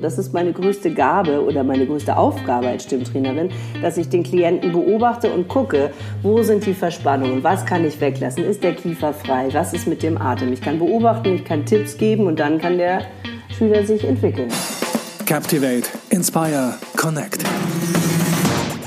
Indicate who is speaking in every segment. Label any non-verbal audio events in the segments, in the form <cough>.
Speaker 1: Das ist meine größte Gabe oder meine größte Aufgabe als Stimmtrainerin, dass ich den Klienten beobachte und gucke, wo sind die Verspannungen, was kann ich weglassen, ist der Kiefer frei, was ist mit dem Atem. Ich kann beobachten, ich kann Tipps geben und dann kann der Schüler sich entwickeln.
Speaker 2: Captivate, Inspire, Connect.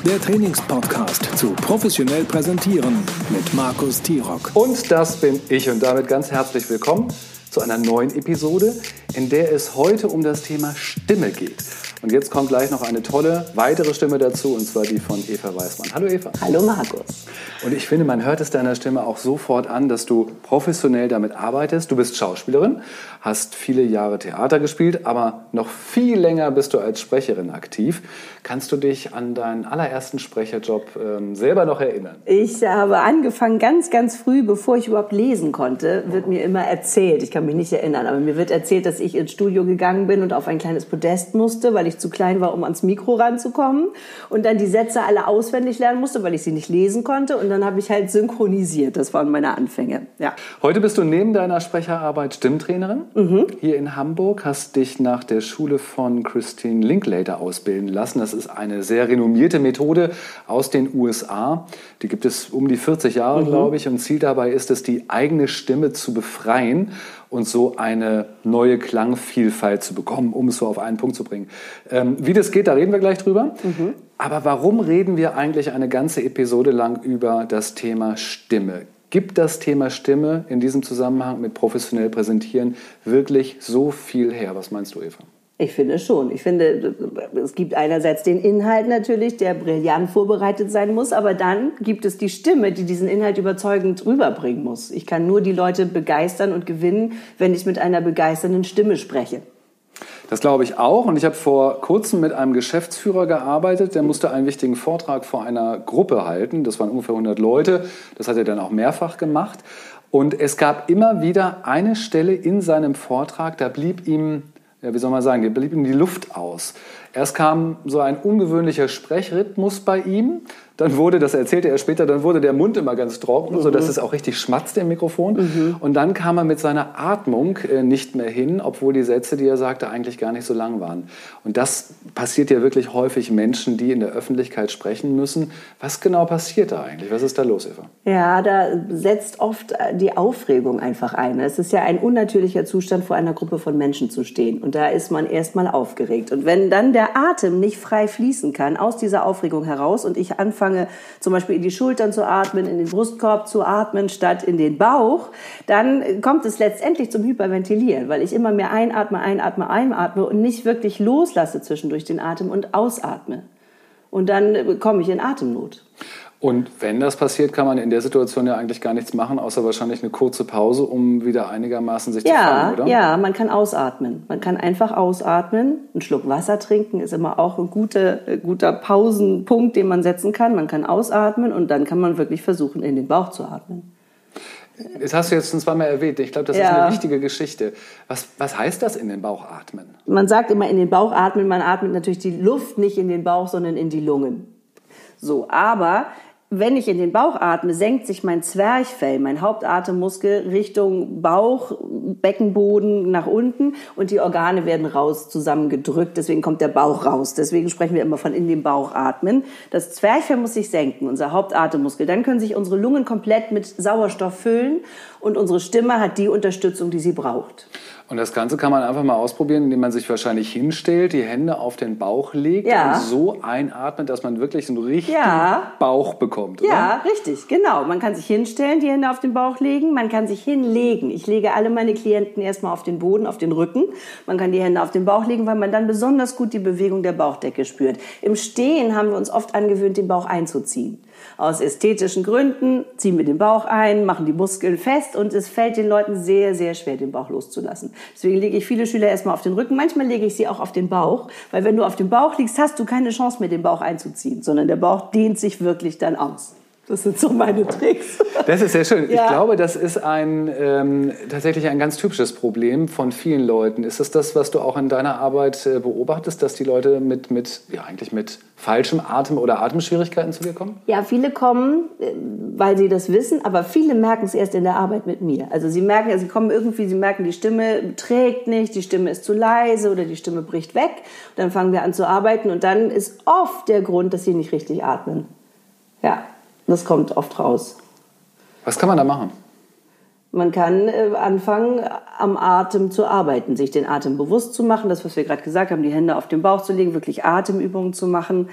Speaker 2: Der Trainingspodcast zu professionell präsentieren mit Markus Tirock.
Speaker 3: Und das bin ich und damit ganz herzlich willkommen zu einer neuen Episode, in der es heute um das Thema Stimme geht. Und jetzt kommt gleich noch eine tolle weitere Stimme dazu, und zwar die von Eva Weißmann. Hallo Eva.
Speaker 1: Hallo Markus.
Speaker 3: Und ich finde, man hört es deiner Stimme auch sofort an, dass du professionell damit arbeitest. Du bist Schauspielerin, hast viele Jahre Theater gespielt, aber noch viel länger bist du als Sprecherin aktiv. Kannst du dich an deinen allerersten Sprecherjob ähm, selber noch erinnern?
Speaker 1: Ich habe angefangen ganz, ganz früh, bevor ich überhaupt lesen konnte, wird mir immer erzählt. Ich kann mich nicht erinnern, aber mir wird erzählt, dass ich ins Studio gegangen bin und auf ein kleines Podest musste, weil ich zu klein war, um ans Mikro ranzukommen. Und dann die Sätze alle auswendig lernen musste, weil ich sie nicht lesen konnte. Und dann habe ich halt synchronisiert. Das waren meine Anfänge. Ja.
Speaker 3: Heute bist du neben deiner Sprecherarbeit Stimmtrainerin mhm. hier in Hamburg, hast dich nach der Schule von Christine Linklater ausbilden lassen. Das ist eine sehr renommierte Methode aus den USA. Die gibt es um die 40 Jahre, mhm. glaube ich. Und Ziel dabei ist es, die eigene Stimme zu befreien und so eine neue Klangvielfalt zu bekommen, um es so auf einen Punkt zu bringen. Ähm, wie das geht, da reden wir gleich drüber. Mhm. Aber warum reden wir eigentlich eine ganze Episode lang über das Thema Stimme? Gibt das Thema Stimme in diesem Zusammenhang mit professionell präsentieren wirklich so viel her? Was meinst du, Eva?
Speaker 1: Ich finde schon. Ich finde, es gibt einerseits den Inhalt natürlich, der brillant vorbereitet sein muss, aber dann gibt es die Stimme, die diesen Inhalt überzeugend rüberbringen muss. Ich kann nur die Leute begeistern und gewinnen, wenn ich mit einer begeisternden Stimme spreche.
Speaker 3: Das glaube ich auch. Und ich habe vor kurzem mit einem Geschäftsführer gearbeitet, der musste einen wichtigen Vortrag vor einer Gruppe halten. Das waren ungefähr 100 Leute. Das hat er dann auch mehrfach gemacht. Und es gab immer wieder eine Stelle in seinem Vortrag, da blieb ihm ja, wie soll man sagen, der blieb ihm die Luft aus. Erst kam so ein ungewöhnlicher Sprechrhythmus bei ihm. Dann wurde, das erzählte er später, dann wurde der Mund immer ganz trocken, mhm. sodass es auch richtig schmatzte im Mikrofon. Mhm. Und dann kam er mit seiner Atmung äh, nicht mehr hin, obwohl die Sätze, die er sagte, eigentlich gar nicht so lang waren. Und das passiert ja wirklich häufig Menschen, die in der Öffentlichkeit sprechen müssen. Was genau passiert da eigentlich? Was ist da los, Eva?
Speaker 1: Ja, da setzt oft äh, die Aufregung einfach ein. Es ist ja ein unnatürlicher Zustand, vor einer Gruppe von Menschen zu stehen. Und da ist man erstmal aufgeregt. Und wenn dann der der Atem nicht frei fließen kann aus dieser Aufregung heraus und ich anfange zum Beispiel in die Schultern zu atmen, in den Brustkorb zu atmen statt in den Bauch, dann kommt es letztendlich zum Hyperventilieren, weil ich immer mehr einatme, einatme, einatme und nicht wirklich loslasse zwischendurch den Atem und ausatme. Und dann komme ich in Atemnot.
Speaker 3: Und wenn das passiert, kann man in der Situation ja eigentlich gar nichts machen, außer wahrscheinlich eine kurze Pause, um wieder einigermaßen sich
Speaker 1: ja,
Speaker 3: zu fangen, oder?
Speaker 1: Ja, man kann ausatmen. Man kann einfach ausatmen. Ein Schluck Wasser trinken ist immer auch ein guter, äh, guter Pausenpunkt, den man setzen kann. Man kann ausatmen und dann kann man wirklich versuchen, in den Bauch zu atmen.
Speaker 3: Das hast du jetzt schon zweimal erwähnt. Ich glaube, das ja. ist eine wichtige Geschichte. Was, was heißt das in den Bauch atmen?
Speaker 1: Man sagt immer in den Bauch atmen. Man atmet natürlich die Luft nicht in den Bauch, sondern in die Lungen. So, aber wenn ich in den Bauch atme, senkt sich mein Zwerchfell, mein Hauptatemmuskel Richtung Bauch, Beckenboden nach unten und die Organe werden raus zusammengedrückt. Deswegen kommt der Bauch raus. Deswegen sprechen wir immer von in den Bauch atmen. Das Zwerchfell muss sich senken, unser Hauptatemmuskel. Dann können sich unsere Lungen komplett mit Sauerstoff füllen und unsere Stimme hat die Unterstützung, die sie braucht.
Speaker 3: Und das Ganze kann man einfach mal ausprobieren, indem man sich wahrscheinlich hinstellt, die Hände auf den Bauch legt ja. und so einatmet, dass man wirklich einen richtigen ja. Bauch bekommt.
Speaker 1: Oder? Ja, richtig, genau. Man kann sich hinstellen, die Hände auf den Bauch legen, man kann sich hinlegen. Ich lege alle meine Klienten erstmal auf den Boden, auf den Rücken. Man kann die Hände auf den Bauch legen, weil man dann besonders gut die Bewegung der Bauchdecke spürt. Im Stehen haben wir uns oft angewöhnt, den Bauch einzuziehen. Aus ästhetischen Gründen ziehen wir den Bauch ein, machen die Muskeln fest und es fällt den Leuten sehr, sehr schwer, den Bauch loszulassen. Deswegen lege ich viele Schüler erstmal auf den Rücken. Manchmal lege ich sie auch auf den Bauch, weil wenn du auf dem Bauch liegst, hast du keine Chance mehr, den Bauch einzuziehen, sondern der Bauch dehnt sich wirklich dann aus. Das sind so meine Tricks.
Speaker 3: Das ist sehr schön.
Speaker 1: Ja.
Speaker 3: Ich glaube, das ist ein, ähm, tatsächlich ein ganz typisches Problem von vielen Leuten. Ist es das, was du auch in deiner Arbeit äh, beobachtest, dass die Leute mit, mit, ja, eigentlich mit falschem Atem oder Atemschwierigkeiten zu dir kommen?
Speaker 1: Ja, viele kommen, äh, weil sie das wissen, aber viele merken es erst in der Arbeit mit mir. Also sie merken, sie kommen irgendwie, sie merken, die Stimme trägt nicht, die Stimme ist zu leise oder die Stimme bricht weg. Dann fangen wir an zu arbeiten und dann ist oft der Grund, dass sie nicht richtig atmen. Ja, das kommt oft raus.
Speaker 3: Was kann man da machen?
Speaker 1: Man kann äh, anfangen, am Atem zu arbeiten, sich den Atem bewusst zu machen, das, was wir gerade gesagt haben, die Hände auf den Bauch zu legen, wirklich Atemübungen zu machen.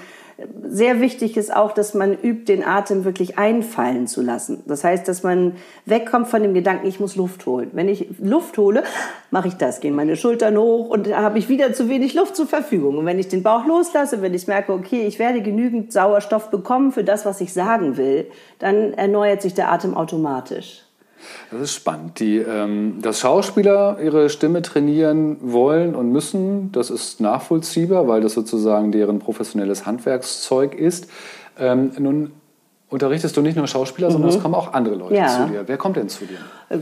Speaker 1: Sehr wichtig ist auch, dass man übt, den Atem wirklich einfallen zu lassen. Das heißt, dass man wegkommt von dem Gedanken, ich muss Luft holen. Wenn ich Luft hole, mache ich das, gehen meine Schultern hoch und habe ich wieder zu wenig Luft zur Verfügung. Und wenn ich den Bauch loslasse, wenn ich merke, okay, ich werde genügend Sauerstoff bekommen für das, was ich sagen will, dann erneuert sich der Atem automatisch.
Speaker 3: Das ist spannend. Die, ähm, dass Schauspieler ihre Stimme trainieren wollen und müssen, das ist nachvollziehbar, weil das sozusagen deren professionelles Handwerkszeug ist. Ähm, nun unterrichtest du nicht nur Schauspieler, sondern es kommen auch andere Leute
Speaker 1: Ja.
Speaker 3: zu dir. Wer kommt denn zu dir?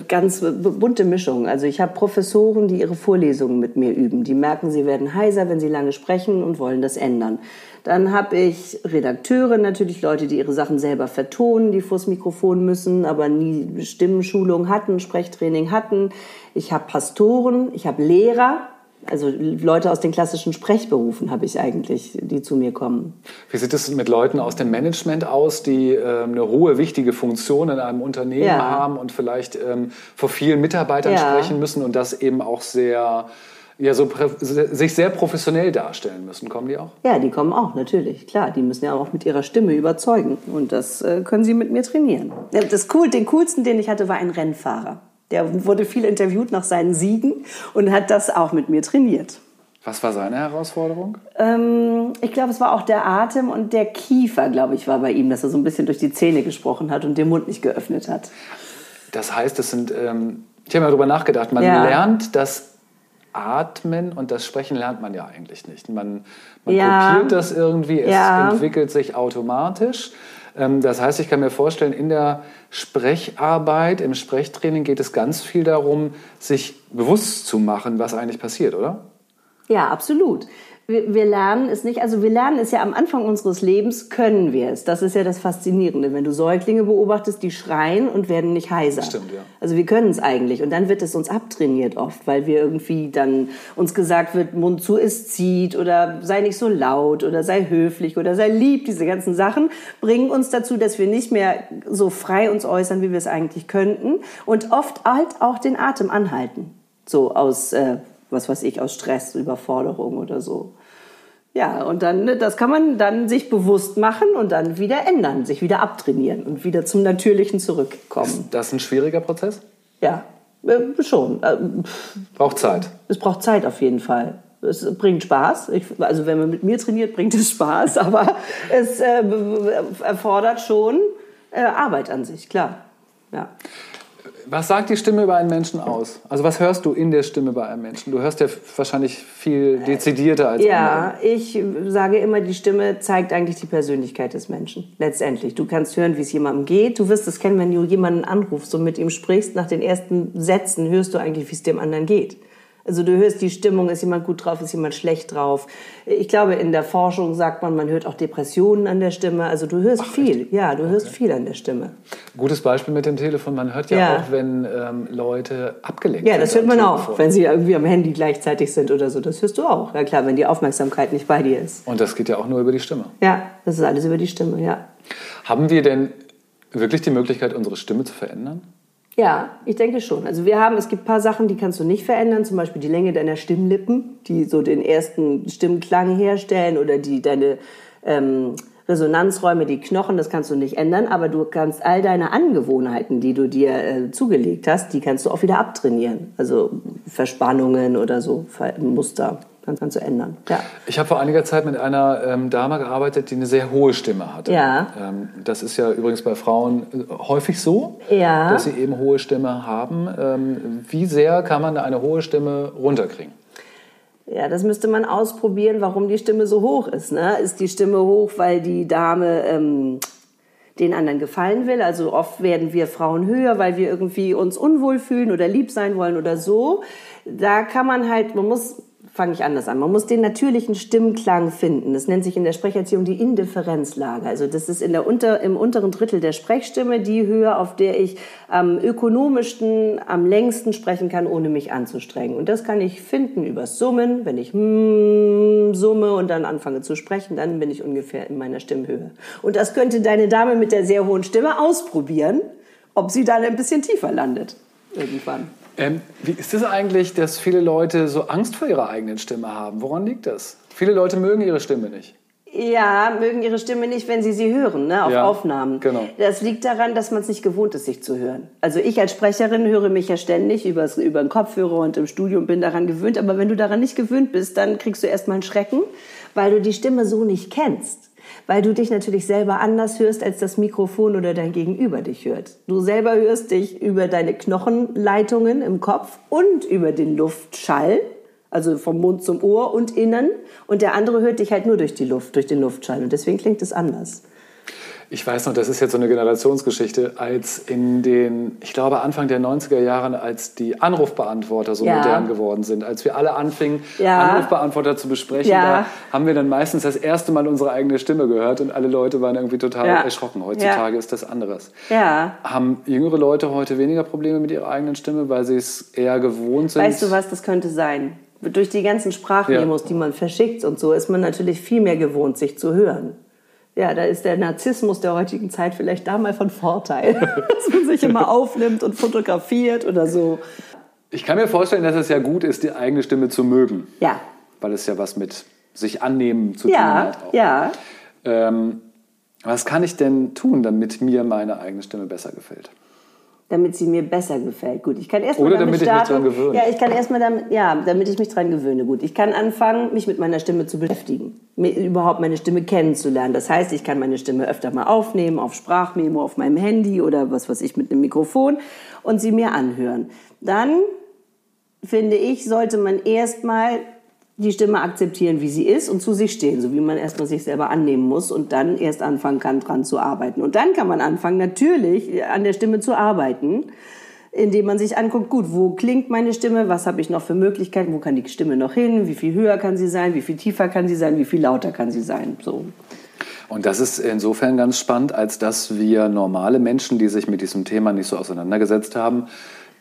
Speaker 1: Ganz bunte Mischung. Also ich habe Professoren, die ihre Vorlesungen mit mir üben. Die merken, sie werden heiser, wenn sie lange sprechen und wollen das ändern. Dann habe ich Redakteure, natürlich Leute, die ihre Sachen selber vertonen, die vors Mikrofon müssen, aber nie Stimmenschulung hatten, Sprechtraining hatten. Ich habe Pastoren, ich habe Lehrer, also Leute aus den klassischen Sprechberufen habe ich eigentlich, die zu mir kommen.
Speaker 3: Wie sieht es mit Leuten aus dem Management aus, die ähm, eine hohe, wichtige Funktion in einem Unternehmen
Speaker 1: Ja.
Speaker 3: haben und vielleicht ähm, vor vielen Mitarbeitern
Speaker 1: Ja.
Speaker 3: sprechen müssen und das eben auch sehr, ja, so sich sehr professionell darstellen müssen? Kommen die auch?
Speaker 1: Ja, die kommen auch, natürlich. Klar, die müssen ja auch mit ihrer Stimme überzeugen. Und das äh, können sie mit mir trainieren. Das cool, den coolsten, den ich hatte, war ein Rennfahrer. Der wurde viel interviewt nach seinen Siegen und hat das auch mit mir trainiert.
Speaker 3: Was war seine Herausforderung?
Speaker 1: Ähm, ich glaube, es war auch der Atem und der Kiefer, glaube ich, war bei ihm, dass er so ein bisschen durch die Zähne gesprochen hat und den Mund nicht geöffnet hat.
Speaker 3: Das heißt, es sind, ähm, ich habe mal darüber nachgedacht, man
Speaker 1: Ja.
Speaker 3: lernt das Atmen und das Sprechen lernt man ja eigentlich nicht. Man, man
Speaker 1: Ja.
Speaker 3: kopiert das irgendwie, es
Speaker 1: Ja.
Speaker 3: entwickelt sich automatisch. Ähm, das heißt, ich kann mir vorstellen, in der Sprecharbeit, im Sprechtraining geht es ganz viel darum, sich bewusst zu machen, was eigentlich passiert, oder?
Speaker 1: Ja, absolut. Wir, wir lernen es nicht, also wir lernen es ja am Anfang unseres Lebens, können wir es. Das ist ja das Faszinierende. Wenn du Säuglinge beobachtest, die schreien und werden nicht heiser.
Speaker 3: Stimmt, ja.
Speaker 1: Also wir können es eigentlich. Und dann wird es uns abtrainiert oft, weil wir irgendwie dann uns gesagt wird, Mund zu, es zieht oder sei nicht so laut oder sei höflich oder sei lieb. Diese ganzen Sachen bringen uns dazu, dass wir nicht mehr so frei uns äußern, wie wir es eigentlich könnten. Und oft halt auch den Atem anhalten. So aus, äh, was weiß ich, aus Stress, Überforderung oder so. Ja, und dann, ne, das kann man dann sich bewusst machen und dann wieder ändern, sich wieder abtrainieren und wieder zum Natürlichen zurückkommen.
Speaker 3: Ist das ein schwieriger Prozess?
Speaker 1: Ja, äh, schon. Äh,
Speaker 3: Braucht Zeit.
Speaker 1: Es braucht Zeit auf jeden Fall. Es bringt Spaß. Ich, also wenn man mit mir trainiert, bringt es Spaß, <laughs> aber es äh, erfordert schon äh, Arbeit an sich, klar. Ja.
Speaker 3: Was sagt die Stimme über einen Menschen aus? Also was hörst du in der Stimme bei einem Menschen? Du hörst ja wahrscheinlich viel dezidierter als andere.
Speaker 1: Ja, ich sage immer, die Stimme zeigt eigentlich die Persönlichkeit des Menschen. Letztendlich. Du kannst hören, wie es jemandem geht. Du wirst es kennen, wenn du jemanden anrufst und mit ihm sprichst. Nach den ersten Sätzen hörst du eigentlich, wie es dem anderen geht. Also du hörst die Stimmung, ist jemand gut drauf, ist jemand schlecht drauf. Ich glaube, in der Forschung sagt man, man hört auch Depressionen an der Stimme. Also du hörst viel. Ja, du hörst viel an der Stimme.
Speaker 3: Gutes Beispiel mit dem Telefon. Man hört ja,
Speaker 1: Ja.
Speaker 3: auch, wenn ähm, Leute abgelenkt
Speaker 1: Ja,
Speaker 3: sind.
Speaker 1: das hört man
Speaker 3: Telefon.
Speaker 1: auch, wenn sie irgendwie am Handy gleichzeitig sind oder so. Das hörst du auch. Ja klar, wenn die Aufmerksamkeit nicht bei dir ist.
Speaker 3: Und das geht ja auch nur über die Stimme.
Speaker 1: Ja, das ist alles über die Stimme, ja.
Speaker 3: Haben wir denn wirklich die Möglichkeit, unsere Stimme zu verändern?
Speaker 1: Ja, ich denke schon. Also wir haben, es gibt ein paar Sachen, die kannst du nicht verändern, zum Beispiel die Länge deiner Stimmlippen, die so den ersten Stimmklang herstellen oder die deine ähm, Resonanzräume, die Knochen, das kannst du nicht ändern, aber du kannst all deine Angewohnheiten, die du dir äh, zugelegt hast, die kannst du auch wieder abtrainieren. Also Verspannungen oder so, Muster, kann, kannst du ändern. Ja.
Speaker 3: Ich habe vor einiger Zeit mit einer ähm, Dame gearbeitet, die eine sehr hohe Stimme hatte.
Speaker 1: Ja.
Speaker 3: Ähm, das ist ja übrigens bei Frauen äh, häufig so,
Speaker 1: Ja.
Speaker 3: dass sie eben hohe Stimme haben. Ähm, wie sehr kann man eine hohe Stimme runterkriegen?
Speaker 1: Ja, das müsste man ausprobieren, warum die Stimme so hoch ist. Ne? Ist die Stimme hoch, weil die Dame ähm, den anderen gefallen will. Also oft werden wir Frauen höher, weil wir irgendwie uns unwohl fühlen oder lieb sein wollen oder so. Da kann man halt, man muss fange ich anders an. Man muss den natürlichen Stimmklang finden. Das nennt sich in der Sprecherziehung die Indifferenzlage. Also das ist in der unter, im unteren Drittel der Sprechstimme die Höhe, auf der ich am ökonomischsten, am längsten sprechen kann, ohne mich anzustrengen. Und das kann ich finden übers Summen. Wenn ich mm, summe und dann anfange zu sprechen, dann bin ich ungefähr in meiner Stimmhöhe. Und das könnte deine Dame mit der sehr hohen Stimme ausprobieren, ob sie dann ein bisschen tiefer landet irgendwann.
Speaker 3: Ähm, wie ist es das eigentlich, dass viele Leute so Angst vor ihrer eigenen Stimme haben? Woran liegt das? Viele Leute mögen ihre Stimme nicht.
Speaker 1: Ja, mögen ihre Stimme nicht, wenn sie sie hören, ne, auf ja, Aufnahmen.
Speaker 3: Genau.
Speaker 1: Das liegt daran, dass man es nicht gewohnt ist, sich zu hören. Also ich als Sprecherin höre mich ja ständig übers, über den Kopfhörer und im Studium bin daran gewöhnt. Aber wenn du daran nicht gewöhnt bist, dann kriegst du erstmal einen Schrecken, weil du die Stimme so nicht kennst weil du dich natürlich selber anders hörst, als das Mikrofon oder dein Gegenüber dich hört. Du selber hörst dich über deine Knochenleitungen im Kopf und über den Luftschall, also vom Mund zum Ohr und innen. Und der andere hört dich halt nur durch die Luft, durch den Luftschall. Und deswegen klingt es anders.
Speaker 3: Ich weiß noch, das ist jetzt so eine Generationsgeschichte, als in den, ich glaube Anfang der 90er Jahre, als die Anrufbeantworter so ja. modern geworden sind, als wir alle anfingen, ja. Anrufbeantworter zu besprechen, ja. da haben wir dann meistens das erste Mal unsere eigene Stimme gehört und alle Leute waren irgendwie total erschrocken. Heutzutage ist das anderes. Haben jüngere Leute heute weniger Probleme mit ihrer eigenen Stimme, weil sie es eher gewohnt sind?
Speaker 1: Weißt du was, das könnte sein. Durch die ganzen Sprachmemos, die man verschickt und so, ist man natürlich viel mehr gewohnt, sich zu hören ja, da ist der Narzissmus der heutigen Zeit vielleicht da mal von Vorteil, <laughs> dass man sich immer aufnimmt und fotografiert oder so.
Speaker 3: Ich kann mir vorstellen, dass es ja gut ist, die eigene Stimme zu mögen.
Speaker 1: Ja.
Speaker 3: Weil es ja was mit sich annehmen zu
Speaker 1: ja,
Speaker 3: tun hat.
Speaker 1: Auch. Ja.
Speaker 3: Ähm, was kann ich denn tun, damit mir meine eigene Stimme besser gefällt?
Speaker 1: Damit sie mir besser gefällt. Gut, ich kann erstmal
Speaker 3: Oder damit, damit starten. ich mich dran gewöhne.
Speaker 1: Ja, ich kann erstmal damit, ja, damit ich mich dran gewöhne. Gut, ich kann anfangen, mich mit meiner Stimme zu beschäftigen, mir, überhaupt meine Stimme kennenzulernen. Das heißt, ich kann meine Stimme öfter mal aufnehmen, auf Sprachmemo, auf meinem Handy oder was weiß ich mit einem Mikrofon und sie mir anhören. Dann finde ich, sollte man erstmal die Stimme akzeptieren, wie sie ist und zu sich stehen, so wie man erstmal sich selber annehmen muss und dann erst anfangen kann, dran zu arbeiten. Und dann kann man anfangen, natürlich an der Stimme zu arbeiten, indem man sich anguckt, gut, wo klingt meine Stimme, was habe ich noch für Möglichkeiten, wo kann die Stimme noch hin, wie viel höher kann sie sein, wie viel tiefer kann sie sein, wie viel lauter kann sie sein, so.
Speaker 3: Und das ist insofern ganz spannend, als dass wir normale Menschen, die sich mit diesem Thema nicht so auseinandergesetzt haben,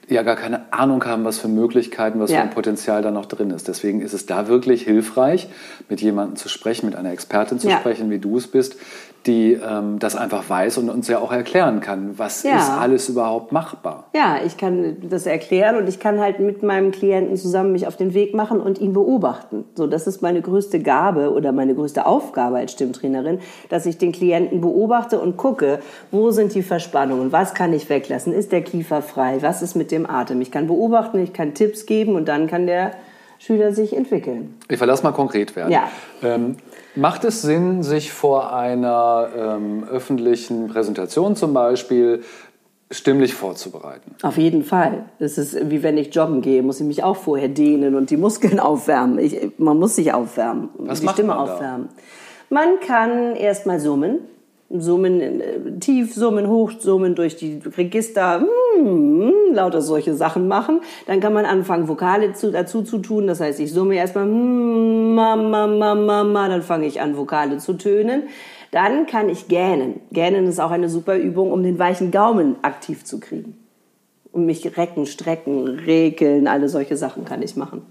Speaker 3: ja gar keine Ahnung haben, was für Möglichkeiten, was ja. für ein Potenzial da noch drin ist. Deswegen ist es da wirklich hilfreich, mit jemandem zu sprechen, mit einer Expertin zu ja. sprechen, wie du es bist, die ähm, das einfach weiß und uns ja auch erklären kann, was ja. ist alles überhaupt machbar.
Speaker 1: Ja, ich kann das erklären und ich kann halt mit meinem Klienten zusammen mich auf den Weg machen und ihn beobachten. So, das ist meine größte Gabe oder meine größte Aufgabe als Stimmtrainerin, dass ich den Klienten beobachte und gucke, wo sind die Verspannungen, was kann ich weglassen, ist der Kiefer frei, was ist mit dem Atem. Ich kann beobachten, ich kann Tipps geben und dann kann der Schüler sich entwickeln.
Speaker 3: Ich verlasse mal konkret werden.
Speaker 1: Ja.
Speaker 3: Ähm, Macht es Sinn, sich vor einer ähm, öffentlichen Präsentation zum Beispiel stimmlich vorzubereiten?
Speaker 1: Auf jeden Fall. Das ist wie wenn ich joggen gehe, muss ich mich auch vorher dehnen und die Muskeln <laughs> aufwärmen. Ich, man muss sich aufwärmen,
Speaker 3: Was
Speaker 1: die Stimme aufwärmen. Man kann erstmal summen. Summen, äh, tief summen, hoch summen durch die Register, mm, lauter solche Sachen machen. Dann kann man anfangen, Vokale zu, dazu zu tun. Das heißt, ich summe erstmal mm, ma, ma, ma, ma, ma, dann fange ich an, Vokale zu tönen. Dann kann ich gähnen. Gähnen ist auch eine super Übung, um den weichen Gaumen aktiv zu kriegen. Und mich recken, strecken, rekeln, alle solche Sachen kann ich machen.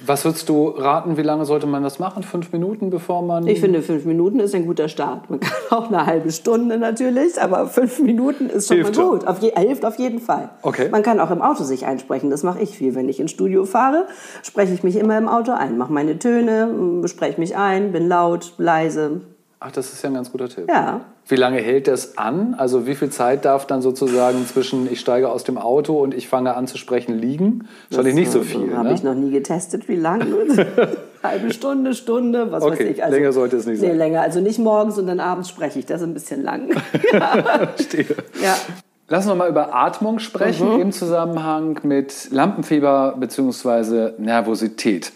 Speaker 3: Was würdest du raten, wie lange sollte man das machen? Fünf Minuten, bevor man.
Speaker 1: Ich finde, fünf Minuten ist ein guter Start. Man kann <laughs> auch eine halbe Stunde natürlich, aber fünf Minuten ist schon hilft mal gut. Auf je, hilft auf jeden Fall.
Speaker 3: Okay.
Speaker 1: Man kann auch im Auto sich einsprechen. Das mache ich viel. Wenn ich ins Studio fahre, spreche ich mich immer im Auto ein. Mache meine Töne, bespreche mich ein, bin laut, leise.
Speaker 3: Ach, das ist ja ein ganz guter Tipp.
Speaker 1: Ja.
Speaker 3: Wie lange hält das an? Also wie viel Zeit darf dann sozusagen zwischen ich steige aus dem Auto und ich fange an zu sprechen liegen? Wahrscheinlich nicht so viel.
Speaker 1: Habe
Speaker 3: ne?
Speaker 1: ich noch nie getestet, wie lange. <laughs> Halbe Stunde, Stunde, was
Speaker 3: okay,
Speaker 1: weiß ich.
Speaker 3: Also, länger sollte es nicht
Speaker 1: nee,
Speaker 3: sein.
Speaker 1: länger. Also nicht morgens und dann abends spreche ich. Das ist ein bisschen lang. <laughs>
Speaker 3: Verstehe.
Speaker 1: Ja.
Speaker 3: Lass uns mal über Atmung sprechen
Speaker 1: Mhm.
Speaker 3: im Zusammenhang mit Lampenfieber bzw. Nervosität.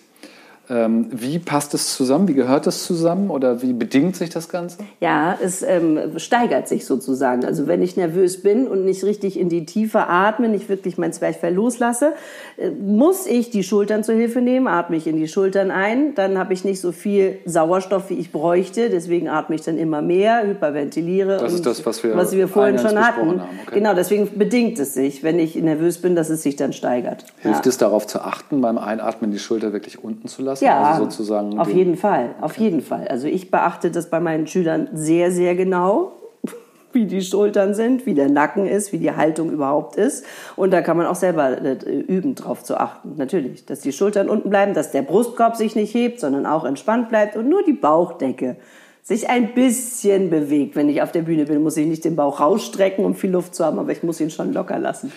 Speaker 3: Ähm, wie passt es zusammen? Wie gehört das zusammen? Oder wie bedingt sich das Ganze?
Speaker 1: Ja, es ähm, steigert sich sozusagen. Also wenn ich nervös bin und nicht richtig in die Tiefe atme, nicht wirklich mein Zwerchfell loslasse, äh, muss ich die Schultern zur Hilfe nehmen, atme ich in die Schultern ein, dann habe ich nicht so viel Sauerstoff, wie ich bräuchte, deswegen atme ich dann immer mehr, hyperventiliere.
Speaker 3: Das ist das, was wir,
Speaker 1: was wir vorhin schon hatten.
Speaker 3: Okay.
Speaker 1: Genau, deswegen bedingt es sich, wenn ich nervös bin, dass es sich dann steigert.
Speaker 3: Hilft ja. es darauf zu achten, beim Einatmen die Schulter wirklich unten zu lassen?
Speaker 1: Ja,
Speaker 3: also sozusagen
Speaker 1: auf jeden Fall, auf okay. jeden Fall. Also ich beachte das bei meinen Schülern sehr, sehr genau <laughs> wie die Schultern sind, wie der Nacken ist, wie die Haltung überhaupt ist. Und da kann man auch selber äh, üben, drauf zu achten. Natürlich, dass die Schultern unten bleiben, dass der Brustkorb sich nicht hebt, sondern auch entspannt bleibt und nur die Bauchdecke sich ein bisschen bewegt. Wenn ich auf der Bühne bin, muss ich nicht den Bauch rausstrecken, um viel Luft zu haben, aber ich muss ihn schon locker lassen.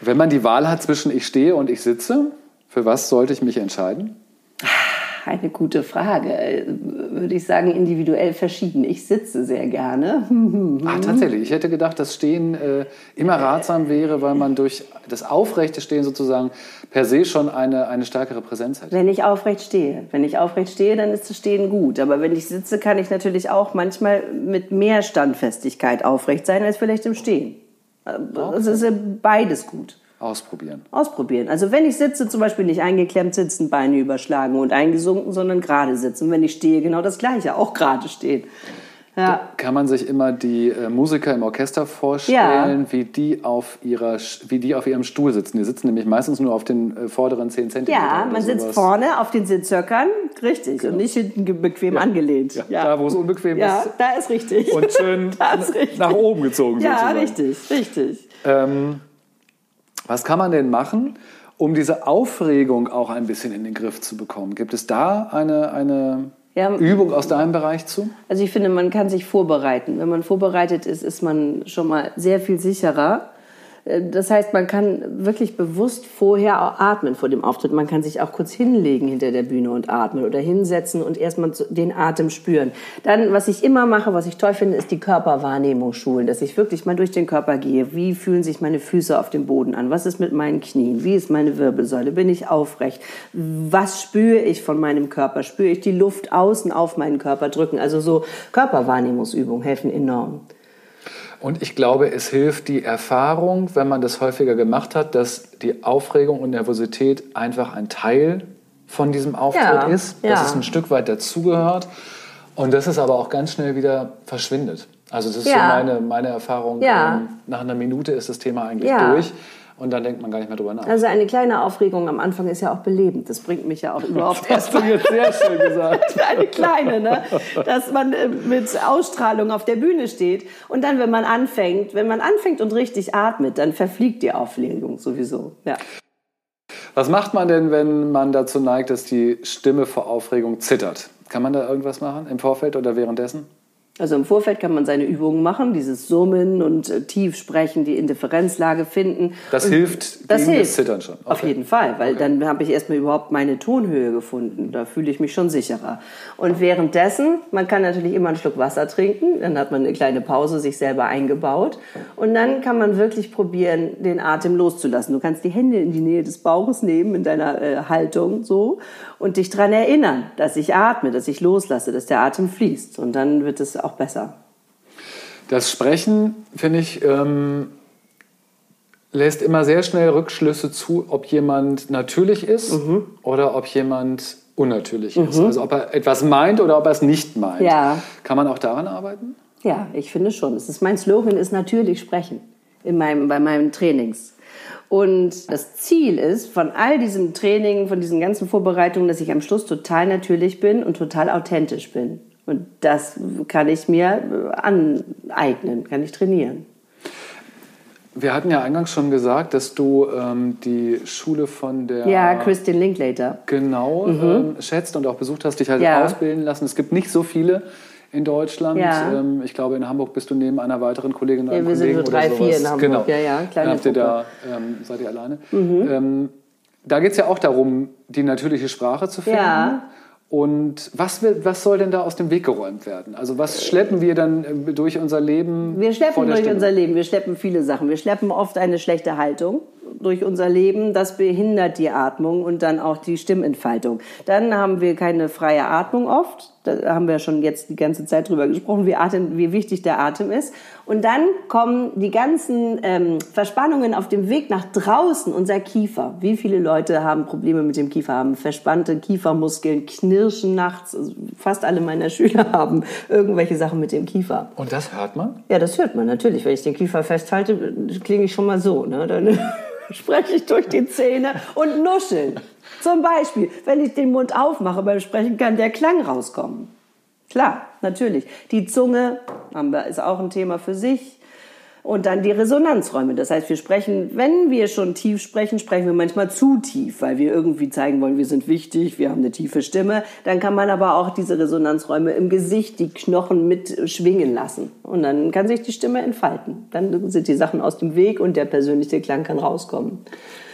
Speaker 3: Wenn man die Wahl hat zwischen ich stehe und ich sitze, für was sollte ich mich entscheiden?
Speaker 1: Eine gute Frage. Würde ich sagen, individuell verschieden. Ich sitze sehr gerne.
Speaker 3: Ach, <laughs> tatsächlich. Ich hätte gedacht, dass Stehen äh, immer ratsam wäre, weil man durch das aufrechte Stehen sozusagen per se schon eine, eine stärkere Präsenz hat.
Speaker 1: Wenn ich aufrecht stehe. Wenn ich aufrecht stehe, dann ist das Stehen gut. Aber wenn ich sitze, kann ich natürlich auch manchmal mit mehr Standfestigkeit aufrecht sein als vielleicht im Stehen. Äh, okay. Es ist beides gut.
Speaker 3: Ausprobieren.
Speaker 1: Ausprobieren. Also wenn ich sitze, zum Beispiel nicht eingeklemmt sitzen, Beine überschlagen und eingesunken, sondern gerade sitzen. Wenn ich stehe, genau das Gleiche, auch gerade stehen.
Speaker 3: Ja. Kann man sich immer die äh, Musiker im Orchester vorstellen, ja. wie, die auf ihrer, wie die auf ihrem Stuhl sitzen. Die sitzen nämlich meistens nur auf den äh, vorderen 10 cm.
Speaker 1: Ja, man sowas. sitzt vorne auf den Sitzhöckern, richtig, genau. und nicht hinten bequem ja. angelehnt.
Speaker 3: Ja. Da, wo es unbequem ist.
Speaker 1: Ja, da ist richtig.
Speaker 3: Und schön <laughs> richtig. nach oben gezogen
Speaker 1: ja,
Speaker 3: sozusagen.
Speaker 1: Richtig, richtig.
Speaker 3: Ähm, was kann man denn machen, um diese Aufregung auch ein bisschen in den Griff zu bekommen? Gibt es da eine, eine ja, Übung aus deinem Bereich zu?
Speaker 1: Also ich finde, man kann sich vorbereiten. Wenn man vorbereitet ist, ist man schon mal sehr viel sicherer. Das heißt, man kann wirklich bewusst vorher atmen vor dem Auftritt. Man kann sich auch kurz hinlegen hinter der Bühne und atmen oder hinsetzen und erstmal den Atem spüren. Dann, was ich immer mache, was ich toll finde, ist die Körperwahrnehmung schulen, dass ich wirklich mal durch den Körper gehe. Wie fühlen sich meine Füße auf dem Boden an? Was ist mit meinen Knien? Wie ist meine Wirbelsäule? Bin ich aufrecht? Was spüre ich von meinem Körper? Spüre ich die Luft außen auf meinen Körper drücken? Also so Körperwahrnehmungsübungen helfen enorm.
Speaker 3: Und ich glaube, es hilft die Erfahrung, wenn man das häufiger gemacht hat, dass die Aufregung und Nervosität einfach ein Teil von diesem Auftritt ja, ist, dass ja. es ein Stück weit dazugehört und dass es aber auch ganz schnell wieder verschwindet. Also das ist ja. so meine, meine Erfahrung. Ähm, nach einer Minute ist das Thema eigentlich durch. Und dann denkt man gar nicht mehr drüber nach.
Speaker 1: Also eine kleine Aufregung am Anfang ist ja auch belebend. Das bringt mich ja auch <laughs> überhaupt
Speaker 3: erst. Das hast du jetzt sehr schön <laughs> gesagt.
Speaker 1: eine kleine, ne? Dass man äh, mit Ausstrahlung auf der Bühne steht. Und dann, wenn man anfängt, wenn man anfängt und richtig atmet, dann verfliegt die Aufregung sowieso. Ja.
Speaker 3: Was macht man denn, wenn man dazu neigt, dass die Stimme vor Aufregung zittert? Kann man da irgendwas machen im Vorfeld oder währenddessen?
Speaker 1: Also im Vorfeld kann man seine Übungen machen, dieses Summen und äh, tief sprechen, die Indifferenzlage finden.
Speaker 3: Das
Speaker 1: und
Speaker 3: hilft
Speaker 1: das
Speaker 3: gegen
Speaker 1: hilft.
Speaker 3: das Zittern schon. Okay.
Speaker 1: Auf jeden Fall, weil okay. dann habe ich erstmal überhaupt meine Tonhöhe gefunden. Da fühle ich mich schon sicherer. Und währenddessen, man kann natürlich immer einen Schluck Wasser trinken, dann hat man eine kleine Pause sich selber eingebaut. Und dann kann man wirklich probieren, den Atem loszulassen. Du kannst die Hände in die Nähe des Bauches nehmen, in deiner äh, Haltung so, und dich daran erinnern, dass ich atme, dass ich loslasse, dass der Atem fließt. Und dann wird es auch besser.
Speaker 3: Das Sprechen, finde ich, ähm, lässt immer sehr schnell Rückschlüsse zu, ob jemand natürlich ist mhm. oder ob jemand unnatürlich mhm. ist. Also ob er etwas meint oder ob er es nicht meint.
Speaker 1: Ja.
Speaker 3: Kann man auch daran arbeiten?
Speaker 1: Ja, ich finde schon. Es ist, mein Slogan ist natürlich sprechen in meinem, bei meinen Trainings. Und das Ziel ist von all diesem Training, von diesen ganzen Vorbereitungen, dass ich am Schluss total natürlich bin und total authentisch bin. Und das kann ich mir aneignen, kann ich trainieren.
Speaker 3: Wir hatten ja eingangs schon gesagt, dass du ähm, die Schule von der.
Speaker 1: Ja, Christine Linklater.
Speaker 3: Genau, mhm. ähm, schätzt und auch besucht hast, dich halt ja. ausbilden lassen. Es gibt nicht so viele in Deutschland. Ja. Ähm, ich glaube, in Hamburg bist du neben einer weiteren Kollegin oder
Speaker 1: ja,
Speaker 3: einem Kollegen
Speaker 1: sind so drei,
Speaker 3: oder sowas.
Speaker 1: vier in Hamburg.
Speaker 3: Genau.
Speaker 1: Ja, ja, kleine
Speaker 3: habt ihr da, ähm, seid ihr alleine. Mhm. Ähm, da geht es ja auch darum, die natürliche Sprache zu finden.
Speaker 1: Ja.
Speaker 3: Und was, will, was soll denn da aus dem Weg geräumt werden? Also was schleppen wir dann äh, durch unser Leben?
Speaker 1: Wir schleppen durch
Speaker 3: Stimme?
Speaker 1: unser Leben, wir schleppen viele Sachen. Wir schleppen oft eine schlechte Haltung. Durch unser Leben, das behindert die Atmung und dann auch die Stimmentfaltung. Dann haben wir keine freie Atmung oft. Da haben wir schon jetzt die ganze Zeit drüber gesprochen, wie, Atem, wie wichtig der Atem ist. Und dann kommen die ganzen ähm, Verspannungen auf dem Weg nach draußen, unser Kiefer. Wie viele Leute haben Probleme mit dem Kiefer, haben verspannte Kiefermuskeln, knirschen nachts. Also fast alle meiner <laughs> Schüler haben irgendwelche Sachen mit dem Kiefer.
Speaker 3: Und das hört man?
Speaker 1: Ja, das hört man natürlich. Wenn ich den Kiefer festhalte, klinge ich schon mal so. Ne? Dann spreche ich durch die Zähne und nuscheln. Zum Beispiel, wenn ich den Mund aufmache beim Sprechen, kann der Klang rauskommen. Klar, natürlich. Die Zunge ist auch ein Thema für sich. Und dann die Resonanzräume. Das heißt, wir sprechen, wenn wir schon tief sprechen, sprechen wir manchmal zu tief, weil wir irgendwie zeigen wollen, wir sind wichtig, wir haben eine tiefe Stimme. Dann kann man aber auch diese Resonanzräume im Gesicht, die Knochen mit schwingen lassen. Und dann kann sich die Stimme entfalten. Dann sind die Sachen aus dem Weg und der persönliche Klang kann rauskommen.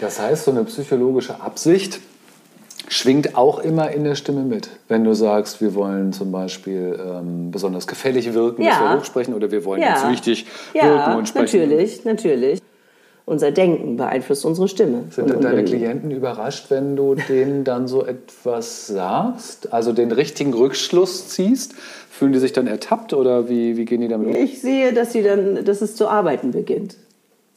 Speaker 3: Das heißt, so eine psychologische Absicht schwingt auch immer in der Stimme mit. Wenn du sagst, wir wollen zum Beispiel ähm, besonders gefällig wirken, ja. dass wir hochsprechen, oder wir wollen ja. jetzt wichtig ja, wirken und sprechen.
Speaker 1: Natürlich, natürlich. Unser Denken beeinflusst unsere Stimme.
Speaker 3: Sind denn deine Klienten überrascht, wenn du denen dann so etwas sagst? Also den richtigen Rückschluss ziehst? Fühlen die sich dann ertappt oder wie, wie gehen die damit um?
Speaker 1: Ich sehe, dass, sie dann, dass es zu arbeiten beginnt.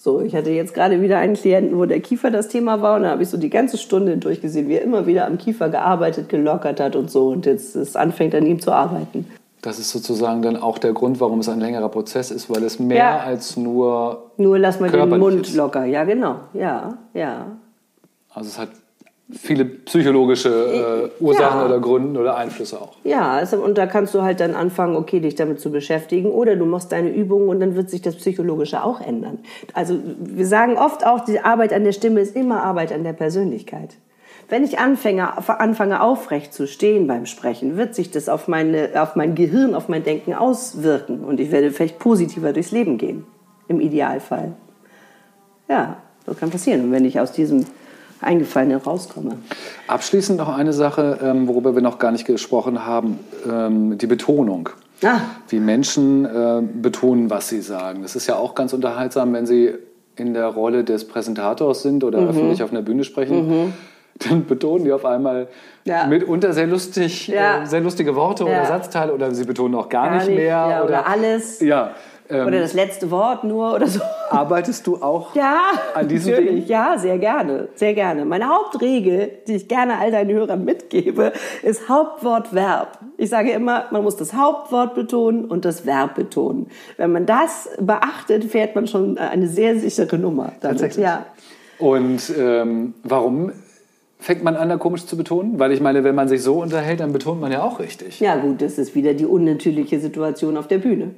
Speaker 1: So, ich hatte jetzt gerade wieder einen Klienten, wo der Kiefer das Thema war und da habe ich so die ganze Stunde durchgesehen, wie er immer wieder am Kiefer gearbeitet, gelockert hat und so und jetzt es anfängt an ihm zu arbeiten.
Speaker 3: Das ist sozusagen dann auch der Grund, warum es ein längerer Prozess ist, weil es mehr ja. als nur
Speaker 1: nur lass mal den Mund ist. locker. Ja, genau. Ja, ja.
Speaker 3: Also es hat viele psychologische äh, Ursachen ja. oder Gründe oder Einflüsse auch.
Speaker 1: Ja, also, und da kannst du halt dann anfangen, okay, dich damit zu beschäftigen oder du machst deine Übungen und dann wird sich das Psychologische auch ändern. Also wir sagen oft auch, die Arbeit an der Stimme ist immer Arbeit an der Persönlichkeit. Wenn ich anfange, anfange aufrecht zu stehen beim Sprechen, wird sich das auf, meine, auf mein Gehirn, auf mein Denken auswirken und ich werde vielleicht positiver durchs Leben gehen, im Idealfall. Ja, das kann passieren. Und wenn ich aus diesem Eingefallene rauskomme.
Speaker 3: Abschließend noch eine Sache, ähm, worüber wir noch gar nicht gesprochen haben, ähm, die Betonung. Ah. Wie Menschen äh, betonen, was sie sagen. Das ist ja auch ganz unterhaltsam, wenn sie in der Rolle des Präsentators sind oder mhm. öffentlich auf einer Bühne sprechen. Mhm. <laughs> Dann betonen die auf einmal ja. mitunter sehr lustig, ja. äh, sehr lustige Worte ja. oder Satzteile oder sie betonen auch gar, gar nicht, nicht mehr.
Speaker 1: oder, oder alles.
Speaker 3: Ja,
Speaker 1: ähm, oder das letzte Wort nur oder so.
Speaker 3: Arbeitest du auch <laughs>
Speaker 1: ja,
Speaker 3: an diesem natürlich.
Speaker 1: Ding? Ja, sehr gerne, sehr gerne. Meine Hauptregel, die ich gerne all deinen Hörern mitgebe, ist Hauptwort Verb. Ich sage immer, man muss das Hauptwort betonen und das Verb betonen. Wenn man das beachtet, fährt man schon eine sehr sichere Nummer.
Speaker 3: Damit. Tatsächlich. Ja. Und ähm, warum fängt man an, da komisch zu betonen? Weil ich meine, wenn man sich so unterhält, dann betont man ja auch richtig.
Speaker 1: Ja gut, das ist wieder die unnatürliche Situation auf der Bühne.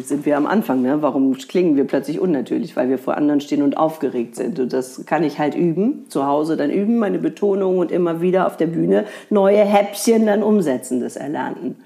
Speaker 1: Sind wir am Anfang, ne? Warum klingen wir plötzlich unnatürlich? Weil wir vor anderen stehen und aufgeregt sind. Und das kann ich halt üben, zu Hause dann üben, meine Betonung und immer wieder auf der Bühne neue Häppchen dann umsetzen des Erlernten.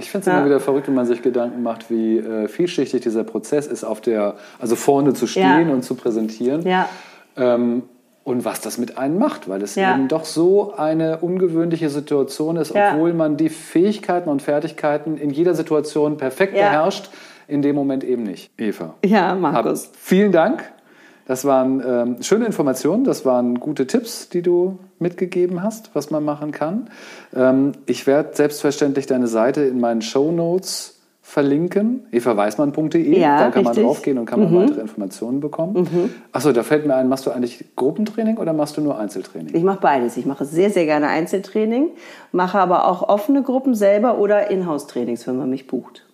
Speaker 3: Ich finde es ja. immer wieder verrückt, wenn man sich Gedanken macht, wie äh, vielschichtig dieser Prozess ist, auf der, also vorne zu stehen ja. und zu präsentieren.
Speaker 1: Ja. Ähm,
Speaker 3: und was das mit einem macht, weil es ja. eben doch so eine ungewöhnliche Situation ist, ja. obwohl man die Fähigkeiten und Fertigkeiten in jeder Situation perfekt ja. beherrscht, in dem Moment eben nicht. Eva.
Speaker 1: Ja, Markus.
Speaker 3: Hab, vielen Dank. Das waren ähm, schöne Informationen, das waren gute Tipps, die du mitgegeben hast, was man machen kann. Ähm, ich werde selbstverständlich deine Seite in meinen Show Notes verlinken, evaweismann.de. Ja, da kann richtig. man draufgehen und kann man mhm. weitere Informationen bekommen. Mhm. Achso, da fällt mir ein, machst du eigentlich Gruppentraining oder machst du nur Einzeltraining?
Speaker 1: Ich mache beides. Ich mache sehr, sehr gerne Einzeltraining, mache aber auch offene Gruppen selber oder Inhouse-Trainings, wenn man mich bucht.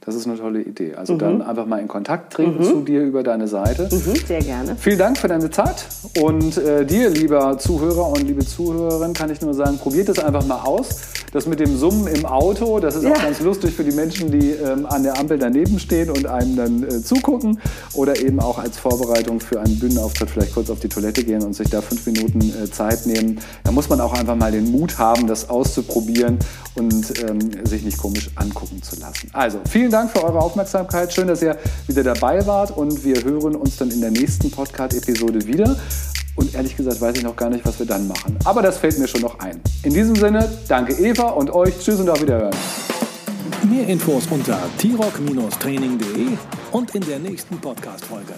Speaker 3: Das ist eine tolle Idee. Also mhm. dann einfach mal in Kontakt treten mhm. zu dir über deine Seite.
Speaker 1: Mhm, sehr gerne.
Speaker 3: Vielen Dank für deine Zeit. Und äh, dir, lieber Zuhörer und liebe Zuhörerin, kann ich nur sagen, probiert es einfach mal aus. Das mit dem Summen im Auto, das ist ja. auch ganz lustig für die Menschen, die ähm, an der Ampel daneben stehen und einem dann äh, zugucken. Oder eben auch als Vorbereitung für einen Bühnenauftritt vielleicht kurz auf die Toilette gehen und sich da fünf Minuten äh, Zeit nehmen. Da muss man auch einfach mal den Mut haben, das auszuprobieren und ähm, sich nicht komisch angucken zu lassen. Also, vielen Dank für eure Aufmerksamkeit. Schön, dass ihr wieder dabei wart und wir hören uns dann in der nächsten Podcast-Episode wieder. Und ehrlich gesagt weiß ich noch gar nicht, was wir dann machen. Aber das fällt mir schon noch ein. In diesem Sinne, danke Eva und euch. Tschüss und auf Wiederhören.
Speaker 2: Mehr Infos unter t-rock-training.de und in der nächsten Podcast-Folge.